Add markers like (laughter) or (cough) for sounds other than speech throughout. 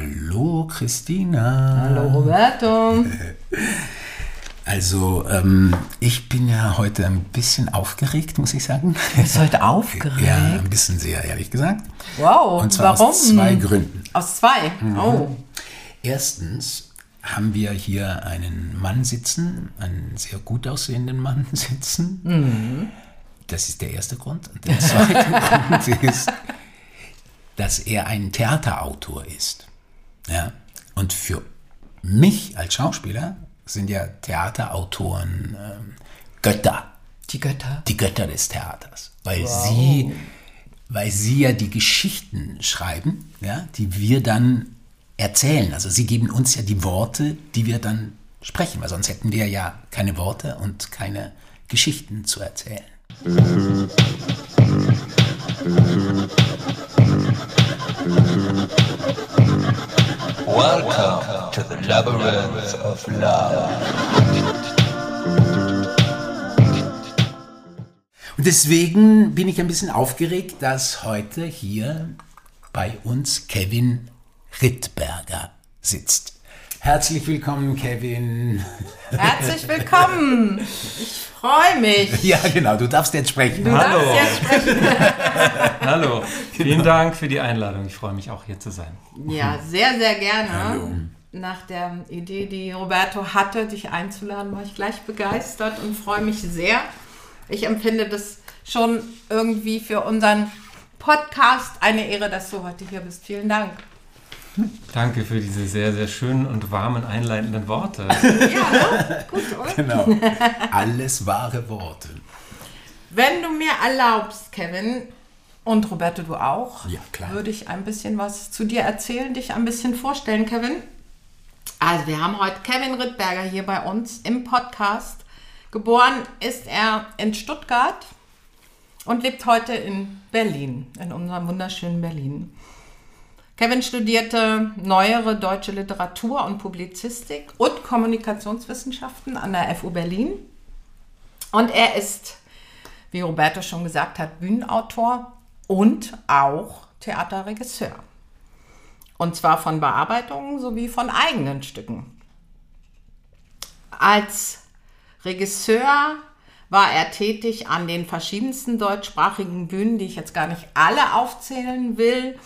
Hallo Christina. Hallo Roberto. (laughs) Also, ähm, ich bin ja heute ein bisschen aufgeregt, muss ich sagen. Du bist heute aufgeregt? Ja, ein bisschen sehr, ehrlich gesagt. Wow, Und zwar warum? aus zwei Gründen. Aus zwei? Mhm. Oh. Erstens haben wir hier einen Mann sitzen, einen sehr gut aussehenden Mann (laughs) sitzen. Mhm. Das ist der erste Grund. Und der zweite (laughs) Grund ist, dass er ein Theaterautor ist. Ja? Und für mich als Schauspieler sind ja Theaterautoren ähm, Götter, Die Götter? die Götter des Theaters, weil sie, weil sie ja die Geschichten schreiben, ja, die wir dann erzählen. Also sie geben uns ja die Worte, die wir dann sprechen, weil sonst hätten wir ja keine Worte und keine Geschichten zu erzählen. (laughs) Welcome to the labyrinth of love. Und deswegen bin ich ein bisschen aufgeregt, dass heute hier bei uns Kevin Rittberger sitzt. Herzlich willkommen, Kevin. Herzlich willkommen. Ich freue mich. (laughs) Ja, genau, du darfst jetzt sprechen. Du Hallo. darfst jetzt sprechen. (laughs) Hallo, vielen Dank für die Einladung. Ich freue mich auch hier zu sein. Ja, sehr, sehr gerne. Hallo. Nach der Idee, die Roberto hatte, dich einzuladen, war ich gleich begeistert und freue mich sehr. Ich empfinde das schon irgendwie für unseren Podcast eine Ehre, dass du heute hier bist. Vielen Dank. Danke für diese sehr, sehr schönen und warmen einleitenden Worte. (laughs) Ja, ne? gut, oder? Genau. (laughs) Alles wahre Worte. Wenn du mir erlaubst, Kevin, und Roberto, du auch, Ja, klar. würde ich ein bisschen was zu dir erzählen, dich ein bisschen vorstellen, Kevin. Also, wir haben heute Kevin Rittberger hier bei uns im Podcast. Geboren ist er in Stuttgart und lebt heute in Berlin, in unserem wunderschönen Berlin. Kevin studierte neuere deutsche Literatur und Publizistik und Kommunikationswissenschaften an der FU Berlin. Und er ist, wie Roberto schon gesagt hat, Bühnenautor und auch Theaterregisseur. Und zwar von Bearbeitungen sowie von eigenen Stücken. Als Regisseur war er tätig an den verschiedensten deutschsprachigen Bühnen, die ich jetzt gar nicht alle aufzählen will.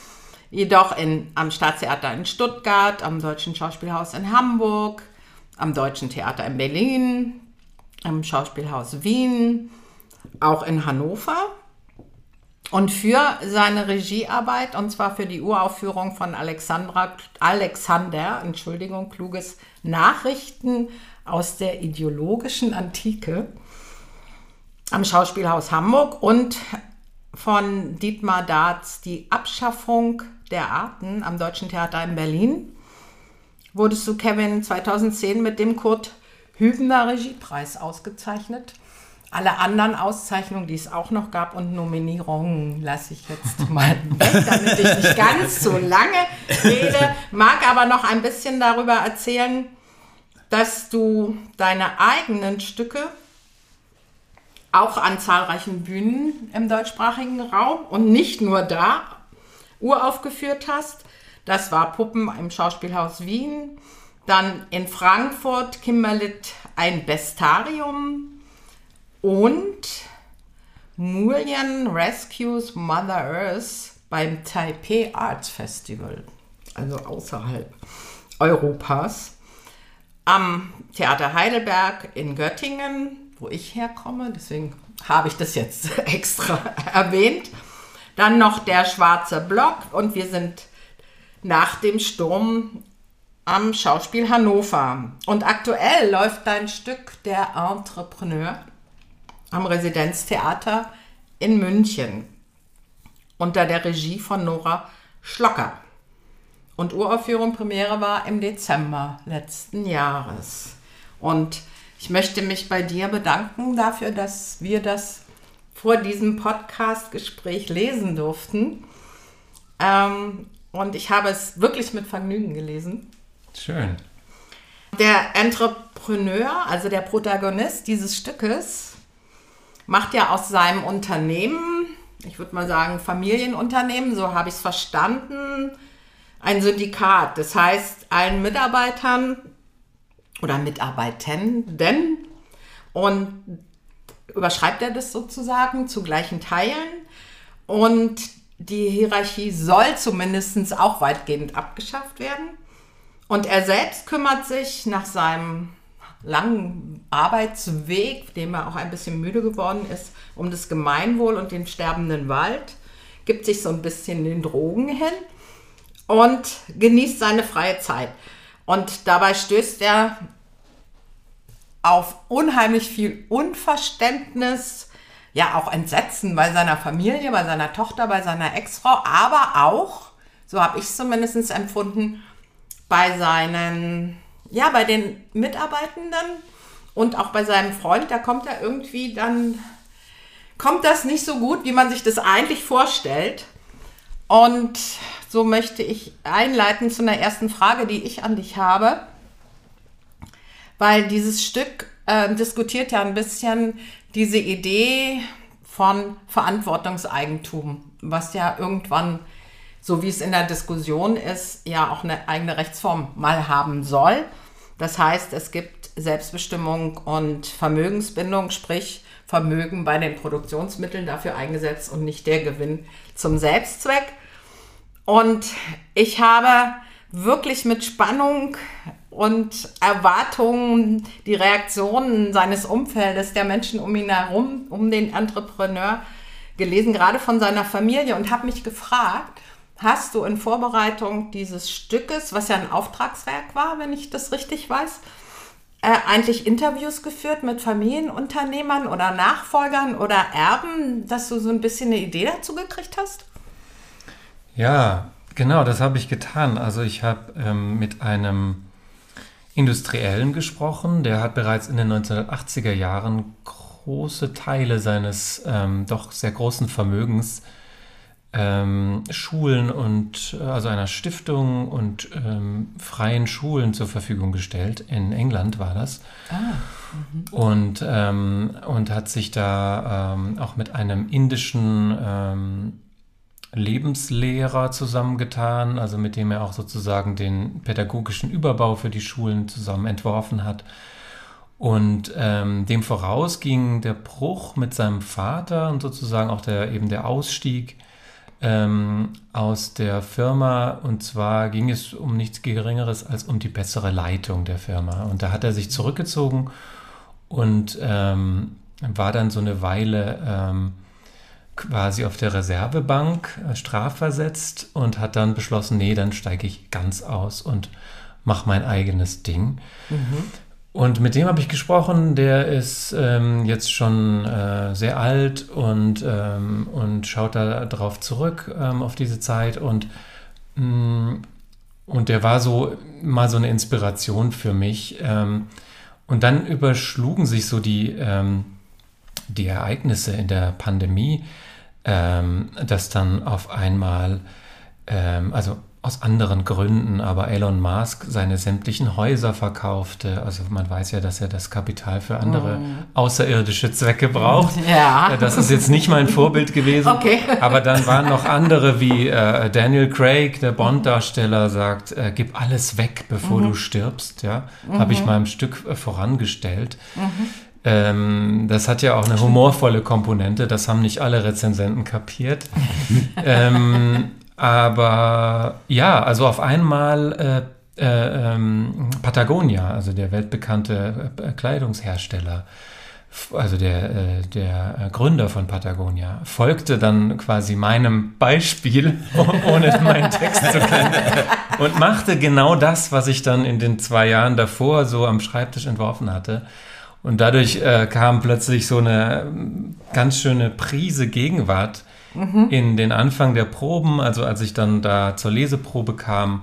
Jedoch in, am Staatstheater in Stuttgart, am Deutschen Schauspielhaus in Hamburg, am Deutschen Theater in Berlin, am Schauspielhaus Wien, auch in Hannover. Und für seine Regiearbeit, und zwar für die Uraufführung von Alexandra, Alexander, Entschuldigung, kluges Nachrichten aus der ideologischen Antike am Schauspielhaus Hamburg und von Dietmar Darz die Abschaffung der Arten am Deutschen Theater in Berlin, wurdest du, Kevin, 2010 mit dem Kurt Hübner Regiepreis ausgezeichnet. Alle anderen Auszeichnungen, die es auch noch gab und Nominierungen, lasse ich jetzt (laughs) mal weg, damit ich nicht ganz so lange rede. Mag aber noch ein bisschen darüber erzählen, dass du deine eigenen Stücke auch an zahlreichen Bühnen im deutschsprachigen Raum und nicht nur da uraufgeführt hast. Das war Puppen im Schauspielhaus Wien, dann in Frankfurt Kimberlit ein Bestarium und Mullion Rescues Mother Earth beim Taipei Arts Festival, also außerhalb Europas. Am Theater Heidelberg in Göttingen, wo ich herkomme, deswegen habe ich das jetzt (laughs) extra erwähnt. Dann noch der Schwarze Block und wir sind nach dem Sturm am Schauspiel Hannover. Und aktuell läuft dein Stück Der Entrepreneur am Residenztheater in München unter der Regie von Nora Schlocker. Und Uraufführung Premiere war im Dezember letzten Jahres. Und ich möchte mich bei dir bedanken dafür, dass wir das vor diesem Podcast-Gespräch lesen durften. Ähm, und ich habe es wirklich mit Vergnügen gelesen. Schön. Der Entrepreneur, also der Protagonist dieses Stückes, macht ja aus seinem Unternehmen, ich würde mal sagen Familienunternehmen, so habe ich es verstanden, ein Syndikat. Das heißt, allen Mitarbeitern oder Mitarbeitenden und überschreibt er das sozusagen zu gleichen Teilen. Und die Hierarchie soll zumindest auch weitgehend abgeschafft werden. Und er selbst kümmert sich nach seinem langen Arbeitsweg, dem er auch ein bisschen müde geworden ist, um das Gemeinwohl und den sterbenden Wald, gibt sich so ein bisschen den Drogen hin und genießt seine freie Zeit. Und dabei stößt er auf unheimlich viel Unverständnis, ja auch Entsetzen bei seiner Familie, bei seiner Tochter, bei seiner Ex-Frau, aber auch, so habe ich es zumindest empfunden, bei seinen, ja, bei den Mitarbeitenden und auch bei seinem Freund, da kommt er irgendwie dann, kommt das nicht so gut, wie man sich das eigentlich vorstellt. Und so möchte ich einleiten zu einer ersten Frage, die ich an dich habe. Weil dieses Stück äh, diskutiert ja ein bisschen diese Idee von Verantwortungseigentum, was ja irgendwann so wie es in der Diskussion ist, ja auch eine eigene Rechtsform mal haben soll. Das heißt, es gibt Selbstbestimmung und Vermögensbindung, sprich Vermögen bei den Produktionsmitteln dafür eingesetzt und nicht der Gewinn zum Selbstzweck. Und ich habe wirklich mit Spannung und Erwartungen die Reaktionen seines Umfeldes, der Menschen um ihn herum, um den Entrepreneur gelesen, gerade von seiner Familie und habe mich gefragt, hast du in Vorbereitung dieses Stückes, was ja ein Auftragswerk war, wenn ich das richtig weiß, äh, eigentlich Interviews geführt mit Familienunternehmern oder Nachfolgern oder Erben, dass du so ein bisschen eine Idee dazu gekriegt hast? Ja, genau, das habe ich getan. Also ich habe ähm, mit einem Industriellen gesprochen, der hat bereits in den 1980er Jahren große Teile seines ähm, doch sehr großen Vermögens ähm, Schulen und äh, also einer Stiftung und ähm, freien Schulen zur Verfügung gestellt. In England war das. Ah, mhm. und, ähm, und hat sich da ähm, auch mit einem indischen ähm, Lebenslehrer zusammengetan, also mit dem er auch sozusagen den pädagogischen Überbau für die Schulen zusammen entworfen hat. Und ähm, dem voraus ging der Bruch mit seinem Vater und sozusagen auch der eben der Ausstieg ähm, aus der Firma. Und zwar ging es um nichts Geringeres als um die bessere Leitung der Firma. Und da hat er sich zurückgezogen und ähm, war dann so eine Weile ähm, quasi auf der Reservebank äh, strafversetzt und hat dann beschlossen, nee, dann steige ich ganz aus und mache mein eigenes Ding. Mhm. Und mit dem habe ich gesprochen, der ist ähm, jetzt schon äh, sehr alt und, ähm, und schaut da drauf zurück ähm, auf diese Zeit und, mh, mm, und der war so mal so eine Inspiration für mich. Ähm, und dann überschlugen sich so die, ähm, die Ereignisse in der Pandemie, ähm, dass dann auf einmal, also aus anderen Gründen, aber Elon Musk seine sämtlichen Häuser verkaufte. Also man weiß ja, dass er das Kapital für andere mm. außerirdische Zwecke braucht. (laughs) Ja. Äh, das ist jetzt nicht mein Vorbild gewesen. Okay. Aber dann waren noch (laughs) andere wie äh, Daniel Craig, der Bond-Darsteller, sagt, äh, gib alles weg, bevor mhm. du stirbst. Ja, mhm. habe ich mal im Stück äh, vorangestellt. Mhm. Ähm, das hat ja auch eine humorvolle Komponente, das haben nicht alle Rezensenten kapiert. (laughs) ähm, aber ja, also auf einmal äh, äh, ähm, Patagonia, also der weltbekannte äh, Kleidungshersteller, also der, äh, der Gründer von Patagonia, folgte dann quasi meinem Beispiel, (laughs) ohne meinen Text zu kennen, und machte genau das, was ich dann in den zwei Jahren davor so am Schreibtisch entworfen hatte. Und dadurch äh, kam plötzlich so eine ganz schöne Prise Gegenwart mhm. in den Anfang der Proben, also als ich dann da zur Leseprobe kam,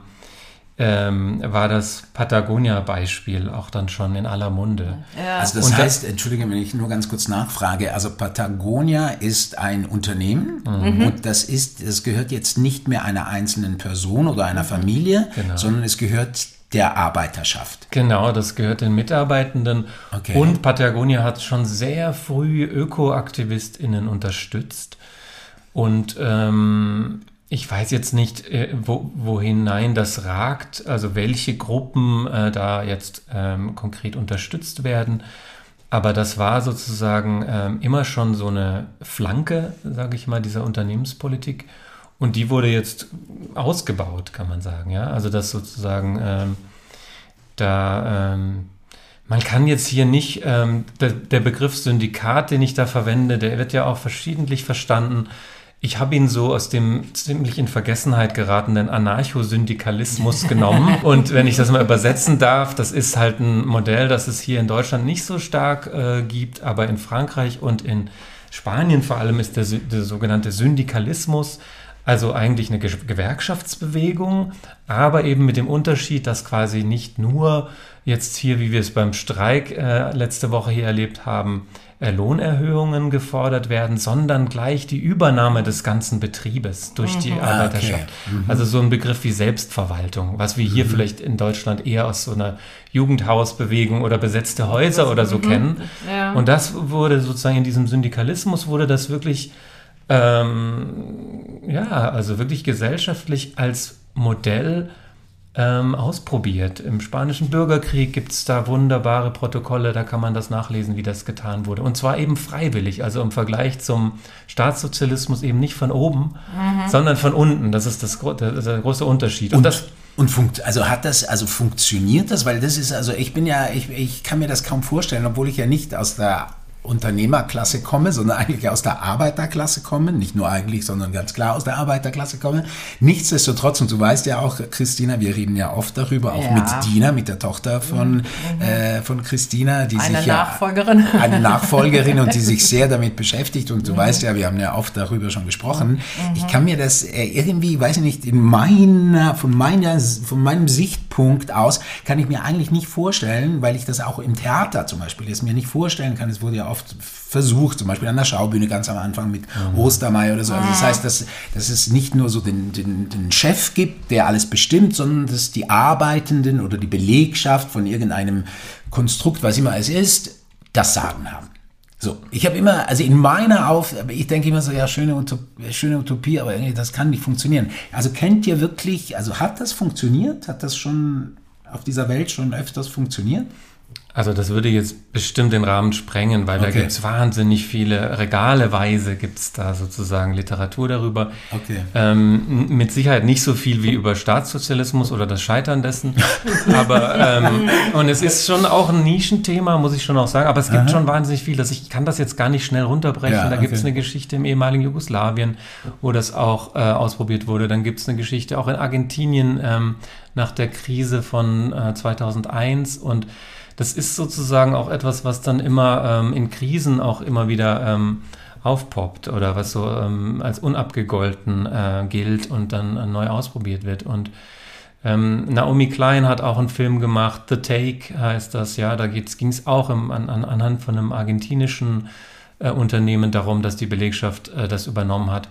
ähm, war das Patagonia-Beispiel auch dann schon in aller Munde. Ja. Also das und heißt, entschuldige, wenn ich nur ganz kurz nachfrage, also Patagonia ist ein Unternehmen mhm. und das ist, es gehört jetzt nicht mehr einer einzelnen Person oder einer Familie, genau. sondern es gehört der Arbeiterschaft. Genau, das gehört den Mitarbeitenden. Okay. Und Patagonia hat schon sehr früh Ökoaktivistinnen unterstützt und, ähm, ich weiß jetzt nicht, äh, wo, wohin nein das ragt, also welche Gruppen äh, da jetzt ähm, konkret unterstützt werden. Aber das war sozusagen ähm, immer schon so eine Flanke, sage ich mal, dieser Unternehmenspolitik. Und die wurde jetzt ausgebaut, kann man sagen. Ja? Also das sozusagen ähm, da, ähm, man kann jetzt hier nicht, ähm, der, der, Begriff Syndikat, den ich da verwende, der wird ja auch verschiedentlich verstanden. Ich habe ihn so aus dem ziemlich in Vergessenheit geratenen Anarchosyndikalismus (laughs) genommen. Und wenn ich das mal übersetzen darf, das ist halt ein Modell, das es hier in Deutschland nicht so stark äh, gibt, aber in Frankreich und in Spanien vor allem ist der, der sogenannte Syndikalismus also eigentlich eine Gewerkschaftsbewegung, aber eben mit dem Unterschied, dass quasi nicht nur jetzt hier, wie wir es beim Streik äh, letzte Woche hier erlebt haben, äh, Lohnerhöhungen gefordert werden, sondern gleich die Übernahme des ganzen Betriebes durch die mhm. Arbeiterschaft. Okay. Mhm. Also so ein Begriff wie Selbstverwaltung, was wir hier mhm. vielleicht in Deutschland eher aus so einer Jugendhausbewegung oder besetzte Häuser oder so mhm. kennen. Ja. Und das wurde sozusagen in diesem Syndikalismus wurde das wirklich ähm, ja, also wirklich gesellschaftlich als Modell ähm, ausprobiert. Im Spanischen Bürgerkrieg gibt es da wunderbare Protokolle, da kann man das nachlesen, wie das getan wurde. Und zwar eben freiwillig, also im Vergleich zum Staatssozialismus eben nicht von oben, mhm. sondern von unten. Das ist das, das ist der große Unterschied. Und, Und das und funkt, also hat das, also funktioniert das? Weil das ist, also ich bin ja, ich, ich kann mir das kaum vorstellen, obwohl ich ja nicht aus der Unternehmerklasse komme, sondern eigentlich aus der Arbeiterklasse komme, nicht nur eigentlich, sondern ganz klar aus der Arbeiterklasse komme. Nichtsdestotrotz, und du weißt ja auch, Christina, wir reden ja oft darüber, auch ja. mit Dina, mit der Tochter von, mhm. äh, von Christina, die eine sich Nachfolgerin. ja (laughs) eine Nachfolgerin und die sich (laughs) sehr damit beschäftigt. Und du mhm. weißt ja, wir haben ja oft darüber schon gesprochen. Mhm. Ich kann mir das äh, irgendwie, weiß ich nicht, in meiner, von meiner, von meinem Sichtpunkt aus, kann ich mir eigentlich nicht vorstellen, weil ich das auch im Theater zum Beispiel es mir nicht vorstellen kann. Es wurde ja oft oft versucht, zum Beispiel an der Schaubühne ganz am Anfang mit mhm. Ostermeier oder so. Also das heißt, dass, dass es nicht nur so den, den, den Chef gibt, der alles bestimmt, sondern dass die Arbeitenden oder die Belegschaft von irgendeinem Konstrukt, was immer es ist, das Sagen haben. So, ich habe immer, also in meiner Auf, ich denke immer so, ja, schöne, Utop schöne Utopie, aber irgendwie, das kann nicht funktionieren. Also kennt ihr wirklich, also hat das funktioniert? Hat das schon auf dieser Welt schon öfters funktioniert? Also das würde jetzt bestimmt den Rahmen sprengen, weil okay. da gibt es wahnsinnig viele Regaleweise gibt es da sozusagen Literatur darüber. Okay. Ähm, mit Sicherheit nicht so viel wie über Staatssozialismus oder das Scheitern dessen. (laughs) aber ähm, und es ist schon auch ein Nischenthema, muss ich schon auch sagen. Aber es gibt Aha. schon wahnsinnig viel. Dass ich kann das jetzt gar nicht schnell runterbrechen. Ja, da gibt es eine Geschichte im ehemaligen Jugoslawien, wo das auch äh, ausprobiert wurde. Dann gibt es eine Geschichte auch in Argentinien ähm, nach der Krise von äh, 2001 und das ist sozusagen auch etwas, was dann immer ähm, in Krisen auch immer wieder ähm, aufpoppt oder was so ähm, als unabgegolten äh, gilt und dann äh, neu ausprobiert wird. Und ähm, Naomi Klein hat auch einen Film gemacht, The Take heißt das, ja, da ging es auch im, an, an, anhand von einem argentinischen äh, Unternehmen darum, dass die Belegschaft äh, das übernommen hat.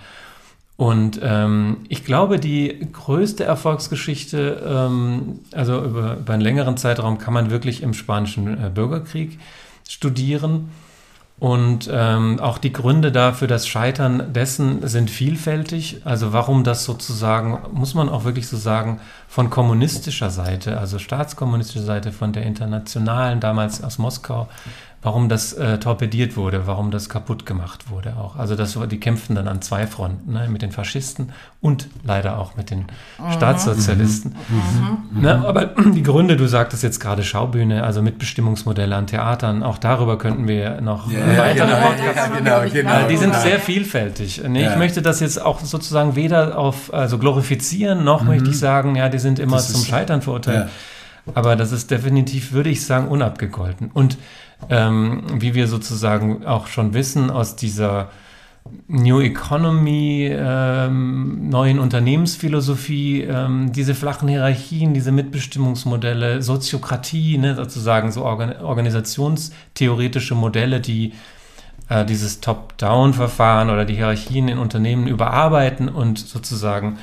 Und ähm, ich glaube, die größte Erfolgsgeschichte, ähm, also über, über einen längeren Zeitraum, kann man wirklich im Spanischen äh, Bürgerkrieg studieren. Und ähm, auch die Gründe dafür, das Scheitern dessen sind vielfältig. Also warum das sozusagen, muss man auch wirklich so sagen, von kommunistischer Seite, also staatskommunistischer Seite, von der internationalen, damals aus Moskau, warum das äh, torpediert wurde, warum das kaputt gemacht wurde auch. Also das, die kämpften dann an zwei Fronten, ne, mit den Faschisten und leider auch mit den mhm. Staatssozialisten. Mhm. Mhm. Ne, aber (clears throat) die Gründe, du sagtest jetzt gerade Schaubühne, also Mitbestimmungsmodelle an Theatern, auch darüber könnten wir noch ja, äh, weitere ja, Podcasts ja, genau, genau, Die sind genau. sehr vielfältig. Ne? Ich möchte das jetzt auch sozusagen weder auf also glorifizieren, noch mhm. möchte ich sagen, ja, die sind immer das zum Scheitern verurteilt. Aber das ist definitiv, würde ich sagen, unabgegolten. Und ähm, wie wir sozusagen auch schon wissen aus dieser New Economy, ähm, neuen Unternehmensphilosophie, ähm, diese flachen Hierarchien, diese Mitbestimmungsmodelle, Soziokratie, ne, sozusagen so Organ organisationstheoretische Modelle, die äh, dieses Top-Down-Verfahren oder die Hierarchien in Unternehmen überarbeiten und sozusagen,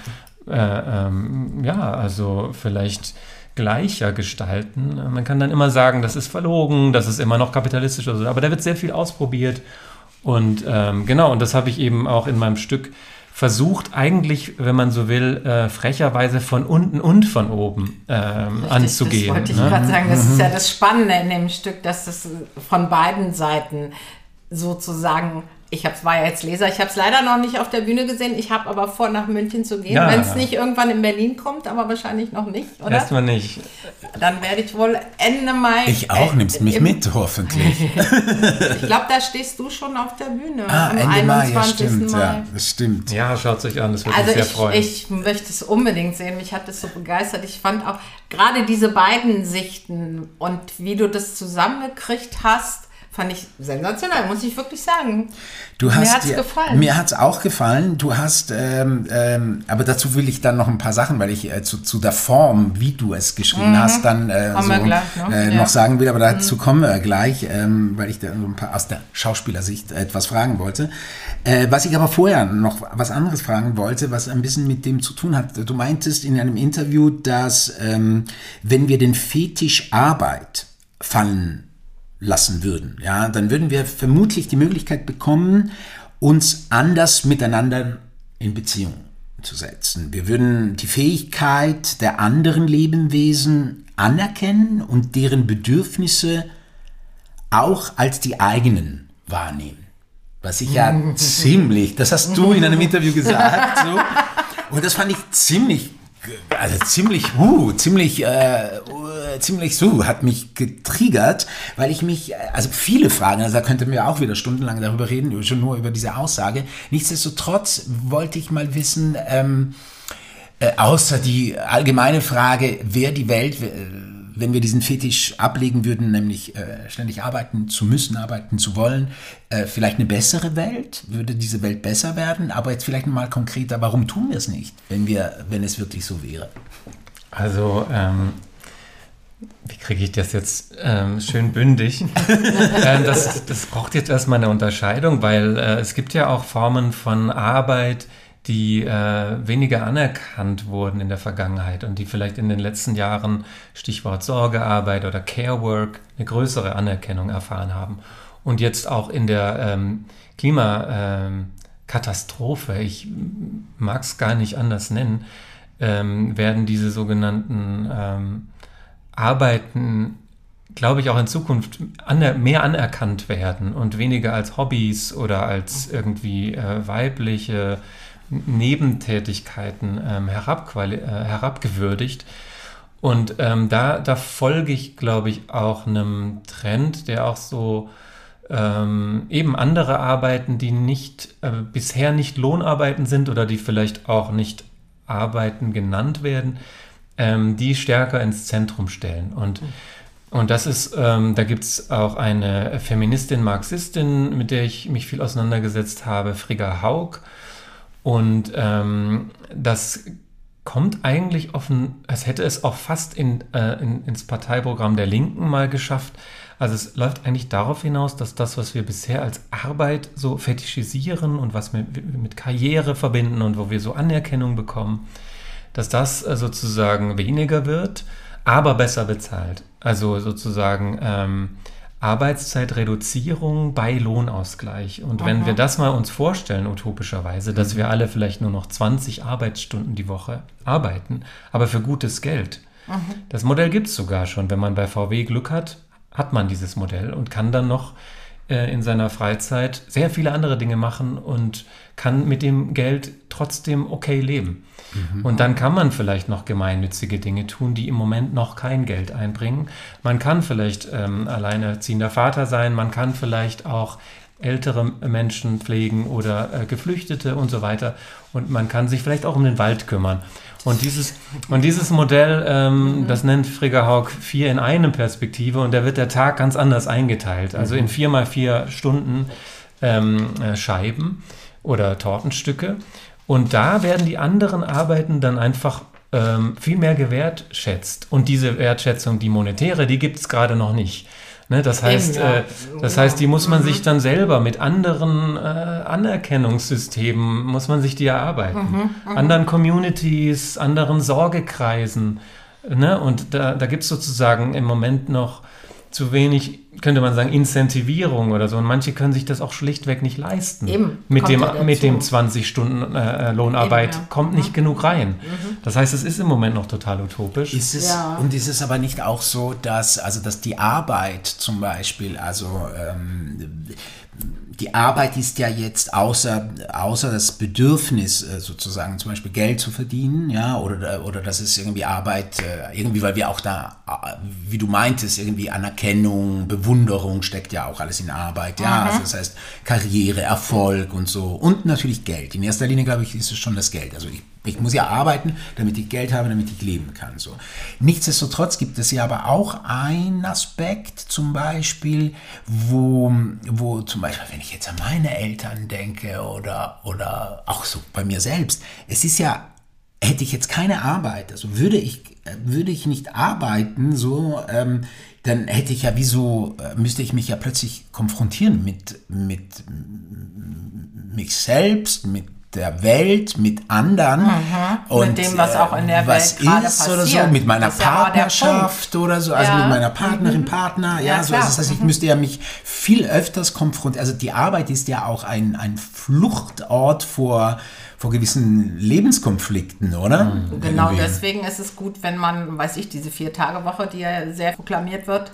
äh, ähm, ja, also vielleicht gleicher gestalten. Man kann dann immer sagen, das ist verlogen, das ist immer noch kapitalistisch oder so, aber da wird sehr viel ausprobiert. Und ähm, genau, und das habe ich eben auch in meinem Stück versucht eigentlich, wenn man so will, äh, frecherweise von unten und von oben ähm, Richtig, anzugehen. Das wollte ich ne? gerade sagen. Das ist ja das Spannende in dem Stück, dass das von beiden Seiten sozusagen. Ich hab's, war ja jetzt Leser, ich habe es leider noch nicht auf der Bühne gesehen. Ich habe aber vor, nach München zu gehen, Ja. wenn es nicht irgendwann in Berlin kommt, aber wahrscheinlich noch nicht, oder? Erstmal nicht. Dann werde ich wohl Ende Mai. Ich auch, äh, nimmst mich mit, hoffentlich. (laughs) Ich glaube, da stehst du schon auf der Bühne. Ah, am Ende Mai, ja 21. stimmt, Mai. ja, das stimmt. Ja, schaut euch an, das würde Also mich sehr ich, freuen. ich möchte es unbedingt sehen. Mich hat das so begeistert. Ich fand auch gerade diese beiden Sichten und wie du das zusammengekriegt hast, fand ich sensationell, muss ich wirklich sagen. Du Mir hast hat's dir- gefallen. Mir hat's auch gefallen. Du hast, ähm, ähm, aber dazu will ich dann noch ein paar Sachen, weil ich äh, zu, zu der Form, wie du es geschrieben hast, dann äh, so, gleich, ne? äh, Ja. noch sagen will. Aber dazu kommen wir gleich, ähm, weil ich da so ein paar aus der Schauspielersicht etwas fragen wollte. Äh, was ich aber vorher noch was anderes fragen wollte, was ein bisschen mit dem zu tun hat. Du meintest in einem Interview, dass ähm, wenn wir den Fetisch Arbeit fallen lassen würden, ja, dann würden wir vermutlich die Möglichkeit bekommen, uns anders miteinander in Beziehung zu setzen. Wir würden die Fähigkeit der anderen Lebewesen anerkennen und deren Bedürfnisse auch als die eigenen wahrnehmen. Was ich ja (laughs) ziemlich, das hast du in einem Interview gesagt, so. Und das fand ich ziemlich, also ziemlich, uh, ziemlich, äh, uh, ziemlich so, hat mich getriggert, weil ich mich, also viele Fragen, also da könnten wir auch wieder stundenlang darüber reden, schon nur über diese Aussage. Nichtsdestotrotz wollte ich mal wissen, ähm, äh, außer die allgemeine Frage, wer die Welt, äh, wenn wir diesen Fetisch ablegen würden, nämlich äh, ständig arbeiten zu müssen, arbeiten zu wollen, äh, vielleicht eine bessere Welt? Würde diese Welt besser werden? Aber jetzt vielleicht mal konkreter, warum tun wir es nicht, wenn, wir, wenn es wirklich so wäre? Also, ähm, wie kriege ich das jetzt ähm, schön bündig? (laughs) ähm, das, das braucht jetzt erstmal eine Unterscheidung, weil äh, es gibt ja auch Formen von Arbeit, die äh, weniger anerkannt wurden in der Vergangenheit und die vielleicht in den letzten Jahren, Stichwort Sorgearbeit oder Care Work, eine größere Anerkennung erfahren haben. Und jetzt auch in der ähm, Klimakatastrophe, ich mag es gar nicht anders nennen, ähm, werden diese sogenannten ähm, Arbeiten, glaube ich, auch in Zukunft aner mehr anerkannt werden und weniger als Hobbys oder als irgendwie äh, weibliche Nebentätigkeiten ähm, herabquali äh, herabgewürdigt. Und ähm, da, da folge ich, glaube ich, auch einem Trend, der auch so ähm, eben andere Arbeiten, die nicht äh, bisher nicht Lohnarbeiten sind oder die vielleicht auch nicht Arbeiten genannt werden, ähm, die stärker ins Zentrum stellen. Und, und das ist, ähm, da gibt es auch eine Feministin, Marxistin, mit der ich mich viel auseinandergesetzt habe, Frigga Haug. Und ähm, das kommt eigentlich offen, als hätte es auch fast in, äh, in, ins Parteiprogramm der Linken mal geschafft. Also es läuft eigentlich darauf hinaus, dass das, was wir bisher als Arbeit so fetischisieren und was wir mit Karriere verbinden und wo wir so Anerkennung bekommen, dass das äh, sozusagen weniger wird, aber besser bezahlt. Also sozusagen ähm, Arbeitszeitreduzierung bei Lohnausgleich. Und wenn wir das mal uns vorstellen, utopischerweise, dass wir alle vielleicht nur noch 20 Arbeitsstunden die Woche arbeiten, aber für gutes Geld. Das Modell gibt es sogar schon. Wenn man bei VW Glück hat, hat man dieses Modell und kann dann noch äh, in seiner Freizeit sehr viele andere Dinge machen und kann mit dem Geld trotzdem okay leben. Und dann kann man vielleicht noch gemeinnützige Dinge tun, die im Moment noch kein Geld einbringen. Man kann vielleicht ähm, alleinerziehender Vater sein, man kann vielleicht auch ältere Menschen pflegen oder äh, Geflüchtete und so weiter. Und man kann sich vielleicht auch um den Wald kümmern. Und dieses, und dieses Modell, ähm, das nennt Frigga Haug vier in einem Perspektive und da wird der Tag ganz anders eingeteilt. Also in vier mal vier Stunden ähm, äh, Scheiben oder Tortenstücke. Und da werden die anderen Arbeiten dann einfach ähm, viel mehr gewertschätzt. Und diese Wertschätzung, die monetäre, die gibt es gerade noch nicht. Ne, das heißt, Eben, ja. äh, das heißt, die muss man sich dann selber mit anderen äh, Anerkennungssystemen, muss man sich die erarbeiten. anderen Communities, anderen Sorgekreisen. Ne? Und da, da gibt es sozusagen im Moment noch zu wenig, könnte man sagen, Incentivierung oder so. Und manche können sich das auch schlichtweg nicht leisten. Eben, mit dem, ja mit dem 20 Stunden äh, Lohnarbeit Eben, ja. Mhm. kommt nicht genug rein. Das heißt, es ist im Moment noch total utopisch. Ist es, Ja. Und ist es aber nicht auch so, dass, also dass die Arbeit zum Beispiel, also ähm, die Arbeit ist ja jetzt außer, außer das Bedürfnis äh, sozusagen zum Beispiel Geld zu verdienen, ja, oder, oder das ist irgendwie Arbeit, äh, irgendwie, weil wir auch da, äh, wie du meintest, irgendwie Anerkennung, Bewunderung steckt ja auch alles in Arbeit, ja, also das heißt Karriere, Erfolg und so und natürlich Geld. In erster Linie, glaube ich, ist es schon das Geld. Also ich ich muss ja arbeiten, damit ich Geld habe, damit ich leben kann. So. Nichtsdestotrotz gibt es ja aber auch einen Aspekt, zum Beispiel, wo, wo zum Beispiel, wenn ich jetzt an meine Eltern denke oder, oder auch so bei mir selbst, es ist ja, hätte ich jetzt keine Arbeit, also würde ich, würde ich nicht arbeiten, so, ähm, dann hätte ich ja wieso, äh, müsste ich mich ja plötzlich konfrontieren mit, mit mich selbst, mit der Welt, mit anderen und Mit dem, was auch in der was Welt ist oder so, passiert. mit meiner Das ja Partnerschaft oder so, also Ja. mit meiner Partnerin, Partner, ja, Ja, so. Mhm. Das heißt, ich müsste ja mich viel öfters konfrontieren. Also die Arbeit ist ja auch ein, ein Fluchtort vor, vor gewissen Lebenskonflikten, oder? Genau Irgendwie. deswegen ist es gut, wenn man, weiß ich, diese Vier-Tage-Woche, die ja sehr proklamiert wird,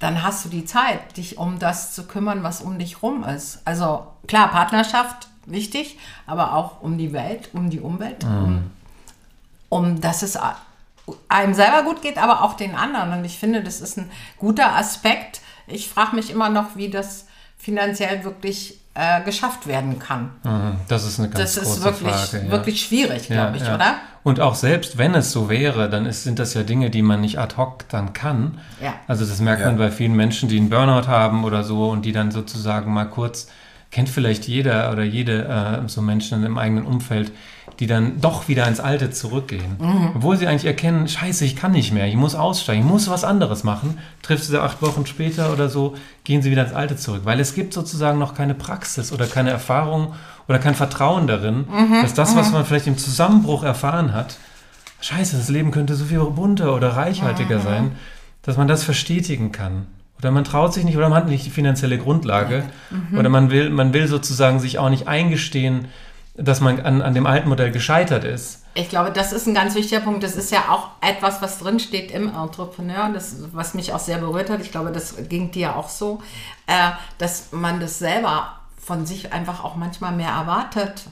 dann hast du die Zeit, dich um das zu kümmern, was um dich rum ist. Also klar, Partnerschaft wichtig, aber auch um die Welt, um die Umwelt, um, um dass es einem selber gut geht, aber auch den anderen. Und ich finde, das ist ein guter Aspekt. Ich frage mich immer noch, wie das finanziell wirklich äh, geschafft werden kann. Mhm, Das ist eine ganz Das große ist wirklich, Frage. ja. wirklich schwierig, Ja, glaube ich, ja. oder? Und auch selbst wenn es so wäre, dann ist, sind das ja Dinge, die man nicht ad hoc dann kann. Ja. Also das merkt man bei vielen Menschen, die einen Burnout haben oder so und die dann sozusagen mal kurz, kennt vielleicht jeder oder jede äh, so Menschen im eigenen Umfeld, die dann doch wieder ins Alte zurückgehen. Mhm. Obwohl sie eigentlich erkennen, scheiße, ich kann nicht mehr, ich muss aussteigen, ich muss was anderes machen. Triffst du sie acht Wochen später oder so, gehen sie wieder ins Alte zurück. Weil es gibt sozusagen noch keine Praxis oder keine Erfahrung oder kein Vertrauen darin, Mhm. dass das, was man vielleicht im Zusammenbruch erfahren hat, scheiße, das Leben könnte so viel bunter oder reichhaltiger sein, dass man das verstetigen kann. Oder man traut sich nicht oder man hat nicht die finanzielle Grundlage. Oder man will, man will sozusagen sich auch nicht eingestehen, dass man an, an dem alten Modell gescheitert ist. Ich glaube, das ist ein ganz wichtiger Punkt. Das ist ja auch etwas, was drinsteht im Entrepreneur, das, was mich auch sehr berührt hat. Ich glaube, das ging dir auch so, äh, dass man das selber von sich einfach auch manchmal mehr erwartet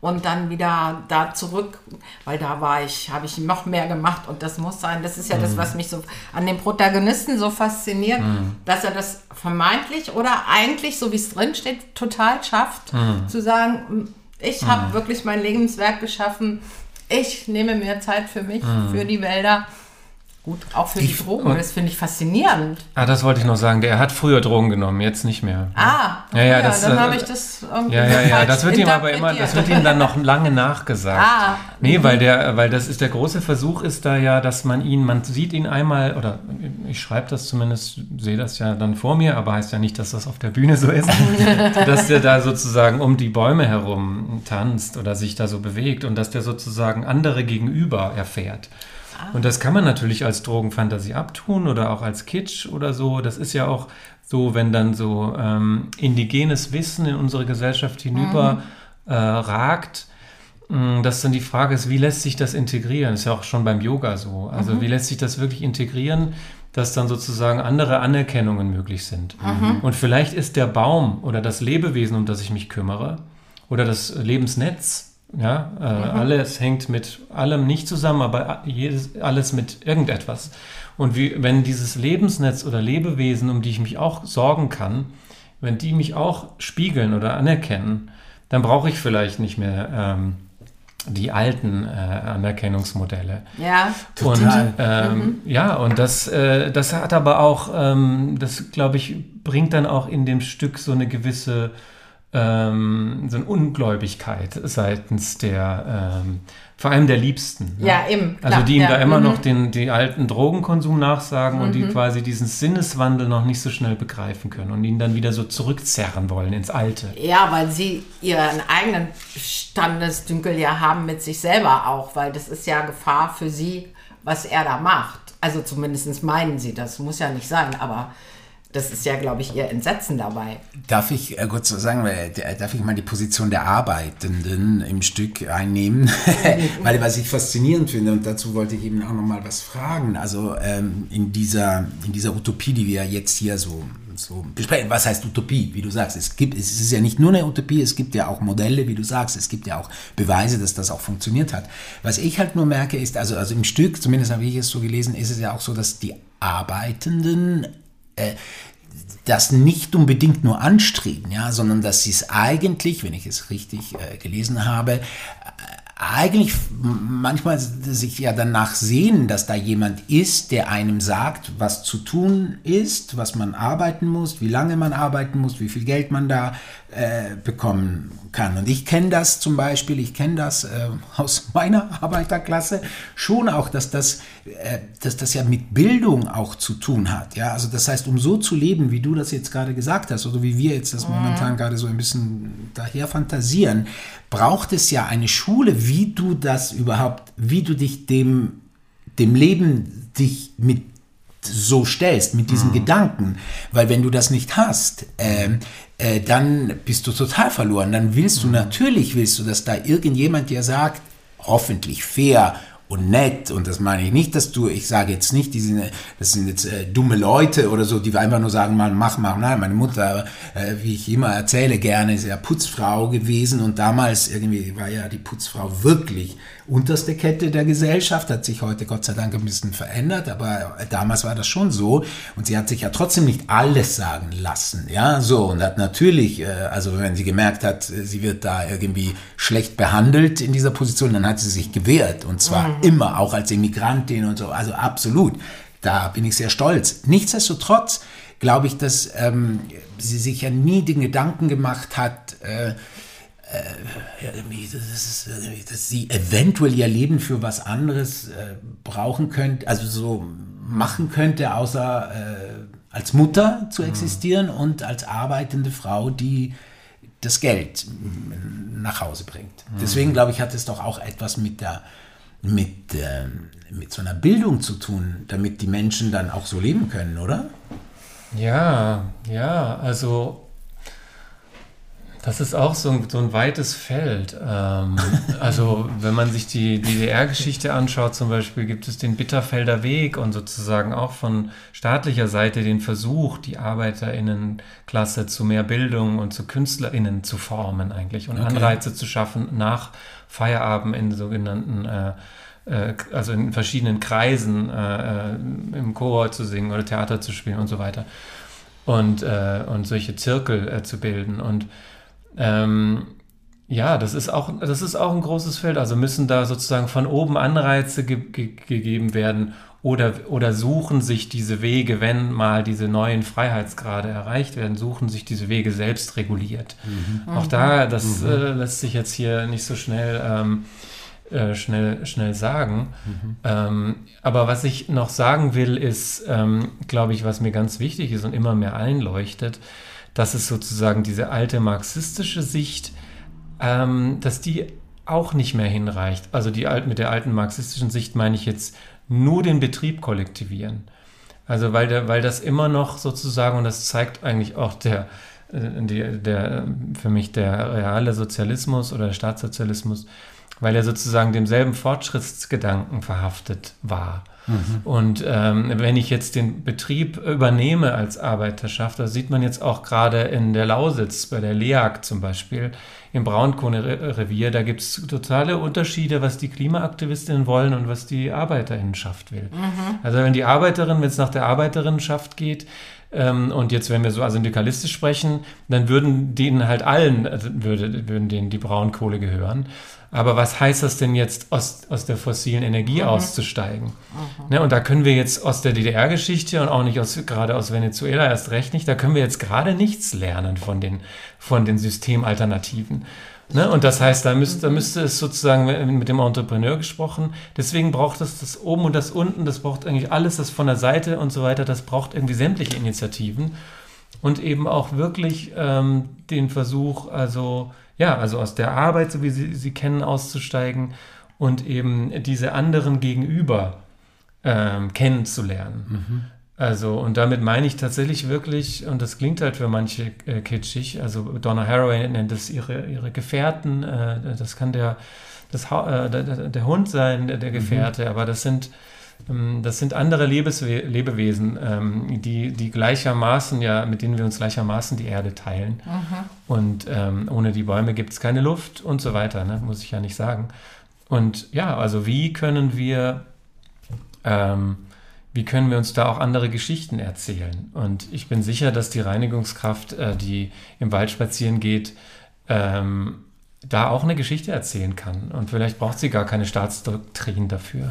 und dann wieder da zurück, weil da war ich, habe ich noch mehr gemacht und das muss sein. Das ist ja das, was mich so an dem Protagonisten so fasziniert, dass er das vermeintlich oder eigentlich, so wie es drinsteht, total schafft, zu sagen, ich habe wirklich mein Lebenswerk geschaffen. Ich nehme mir Zeit für mich, für die Wälder. Gut, auch für die Ich- Drogen. Das finde ich faszinierend. Ah, das wollte ich noch sagen. Der hat früher Drogen genommen, jetzt nicht mehr. Ah, Ja, ja, das, dann äh, habe ich das irgendwie Ja, ja, ja, das wird ihm aber immer, das wird ihm dann noch lange nachgesagt. Ah, Nee, weil der, weil das ist der große Versuch ist da ja, dass man ihn, man sieht ihn einmal, oder ich schreibe das zumindest, sehe das ja dann vor mir, aber heißt ja nicht, dass das auf der Bühne so ist, (laughs) dass der da sozusagen um die Bäume herum tanzt oder sich da so bewegt und dass der sozusagen andere gegenüber erfährt. Und das kann man natürlich als Drogenfantasie abtun oder auch als Kitsch oder so. Das ist ja auch so, wenn dann so ähm, indigenes Wissen in unsere Gesellschaft hinüber äh, ragt, mh, dass dann die Frage ist, wie lässt sich das integrieren? ist ja auch schon beim Yoga so. Also wie lässt sich das wirklich integrieren, dass dann sozusagen andere Anerkennungen möglich sind? Und vielleicht ist der Baum oder das Lebewesen, um das ich mich kümmere, oder das Lebensnetz, ja, äh, alles hängt mit allem nicht zusammen, aber jedes, alles mit irgendetwas. Und wie, wenn dieses Lebensnetz oder Lebewesen, um die ich mich auch sorgen kann, wenn die mich auch spiegeln oder anerkennen, dann brauche ich vielleicht nicht mehr ähm, die alten äh, Anerkennungsmodelle. Ja, Total. Und ähm, ja, und das, äh, das hat aber auch, ähm, das glaube ich, bringt dann auch in dem Stück so eine gewisse ähm, so eine Ungläubigkeit seitens der, ähm, vor allem der Liebsten. ne? Ja, eben, klar, also die ihm ja, da immer mhm. noch den die alten Drogenkonsum nachsagen und die quasi diesen Sinneswandel noch nicht so schnell begreifen können und ihn dann wieder so zurückzerren wollen ins Alte. Ja, weil sie ihren eigenen Standesdünkel ja haben mit sich selber auch, weil das ist ja Gefahr für sie, was er da macht. Also zumindest meinen sie das. Muss ja nicht sein, aber das ist ja, glaube ich, ihr Entsetzen dabei. Darf ich äh, kurz sagen, äh, darf ich mal die Position der Arbeitenden im Stück einnehmen? (laughs) Weil was ich faszinierend finde, und dazu wollte ich eben auch noch mal was fragen, also ähm, in, dieser, in dieser Utopie, die wir jetzt hier so, so besprechen, was heißt Utopie, wie du sagst, es, gibt, es ist ja nicht nur eine Utopie, es gibt ja auch Modelle, wie du sagst, es gibt ja auch Beweise, dass das auch funktioniert hat. Was ich halt nur merke ist, also, also im Stück, zumindest habe ich es so gelesen, ist es ja auch so, dass die Arbeitenden äh, das nicht unbedingt nur anstreben, ja, sondern dass sie es eigentlich, wenn ich es richtig äh, gelesen habe, äh, eigentlich manchmal sich ja danach sehen, dass da jemand ist, der einem sagt, was zu tun ist, was man arbeiten muss, wie lange man arbeiten muss, wie viel Geld man da äh, bekommen kann. Und ich kenne das zum Beispiel, ich kenne das äh, aus (laughs) meiner Arbeiterklasse schon auch, dass das, äh, dass das ja mit Bildung auch zu tun hat. Ja, also das heißt, um so zu leben, wie du das jetzt gerade gesagt hast, oder wie wir jetzt das momentan gerade so ein bisschen daher fantasieren, braucht es ja eine Schule, wie du das überhaupt, wie du dich dem, dem Leben dich mit so stellst, mit diesen mhm. Gedanken. Weil wenn du das nicht hast, äh, äh, dann bist du total verloren. Dann willst du, mhm. natürlich willst du, dass da irgendjemand dir sagt, hoffentlich fair und nett. Und das meine ich nicht, dass du, ich sage jetzt nicht, die sind, das sind jetzt äh, dumme Leute oder so, die einfach nur sagen, mal mach, mach. Nein, meine Mutter, äh, wie ich immer erzähle, gerne ist ja Putzfrau gewesen und damals irgendwie war ja die Putzfrau wirklich unterste Kette der Gesellschaft, hat sich heute Gott sei Dank ein bisschen verändert, aber damals war das schon so. Und sie hat sich ja trotzdem nicht alles sagen lassen, ja, so. Und hat natürlich, äh, also wenn sie gemerkt hat, sie wird da irgendwie schlecht behandelt in dieser Position, dann hat sie sich gewehrt. Und zwar mhm. immer, auch als Immigrantin und so, also absolut, da bin ich sehr stolz. Nichtsdestotrotz glaube ich, dass ähm, sie sich ja nie den Gedanken gemacht hat, äh, das ist, dass sie eventuell ihr Leben für was anderes äh, brauchen könnte, also so machen könnte, außer äh, als Mutter zu mhm. existieren mhm. und als arbeitende Frau, die das Geld nach Hause bringt. Mhm. Deswegen glaube ich, hat es doch auch etwas mit der mit, äh, mit so einer Bildung zu tun, damit die Menschen dann auch so leben können, oder? Ja, ja, also das ist auch so ein, so ein weites Feld. Ähm, (laughs) also wenn man sich die DDR-Geschichte anschaut, zum Beispiel gibt es den Bitterfelder Weg und sozusagen auch von staatlicher Seite den Versuch, die Arbeiterinnenklasse zu mehr Bildung und zu Künstlerinnen zu formen eigentlich und okay. Anreize zu schaffen nach Feierabend in sogenannten äh, äh also in verschiedenen Kreisen äh, äh, im Chor zu singen oder Theater zu spielen und so weiter und, äh, und solche Zirkel äh, zu bilden und ähm, ja, das ist, auch, das ist auch ein großes Feld. Also müssen da sozusagen von oben Anreize ge ge gegeben werden oder, oder suchen sich diese Wege, wenn mal diese neuen Freiheitsgrade erreicht werden, suchen sich diese Wege selbst reguliert. Mhm. Auch da, das mhm. äh, lässt sich jetzt hier nicht so schnell, ähm, äh, schnell, schnell sagen. Mhm. Ähm, aber was ich noch sagen will, ist, ähm, glaube ich, was mir ganz wichtig ist und immer mehr einleuchtet, dass es sozusagen diese alte marxistische Sicht, ähm, dass die auch nicht mehr hinreicht. Also die mit der alten marxistischen Sicht meine ich jetzt nur den Betrieb kollektivieren. Also weil, der, weil das immer noch sozusagen, und das zeigt eigentlich auch der, äh, die, der, für mich der reale Sozialismus oder der Staatssozialismus, weil er sozusagen demselben Fortschrittsgedanken verhaftet war. Mhm. Und ähm, wenn ich jetzt den Betrieb übernehme als Arbeiterschaft, das sieht man jetzt auch gerade in der Lausitz, bei der LEAG zum Beispiel, im Braunkohlerevier, da gibt es totale Unterschiede, was die Klimaaktivistinnen wollen und was die Arbeiterinnenschaft will. Mhm. Also wenn die Arbeiterin, wenn es nach der Arbeiterinnenschaft geht, ähm, und jetzt, wenn wir so syndikalistisch sprechen, dann würden denen halt allen, also würde, würden denen die Braunkohle gehören. Aber was heißt das denn jetzt, aus, aus der fossilen Energie mhm. auszusteigen? Mhm. Ne, und da können wir jetzt aus der DDR-Geschichte und auch nicht aus, gerade aus Venezuela erst recht nicht, da können wir jetzt gerade nichts lernen von den, von den Systemalternativen. Ne? Und das heißt, da müsste, da müsste es sozusagen mit dem Entrepreneur gesprochen. Deswegen braucht es das oben und das unten, das braucht eigentlich alles, das von der Seite und so weiter, das braucht irgendwie sämtliche Initiativen. Und eben auch wirklich ähm, den Versuch, also ja, also aus der Arbeit, so wie sie sie kennen, auszusteigen und eben diese anderen gegenüber ähm, kennenzulernen. Also, und damit meine ich tatsächlich wirklich, und das klingt halt für manche äh, kitschig, also Donna Haraway nennt es ihre, ihre Gefährten, äh, das kann der, das, äh, der, der Hund sein, der, der Gefährte, aber das sind, das sind andere Lebeswe Lebewesen, ähm, die, die gleichermaßen, ja, mit denen wir uns gleichermaßen die Erde teilen. Und ähm, ohne die Bäume gibt es keine Luft und so weiter, ne? muss ich ja nicht sagen. Und ja, also wie können wir ähm, wie können wir uns da auch andere Geschichten erzählen? Und ich bin sicher, dass die Reinigungskraft, äh, die im Wald spazieren geht, ähm, da auch eine Geschichte erzählen kann. Und vielleicht braucht sie gar keine Staatsdoktrin dafür.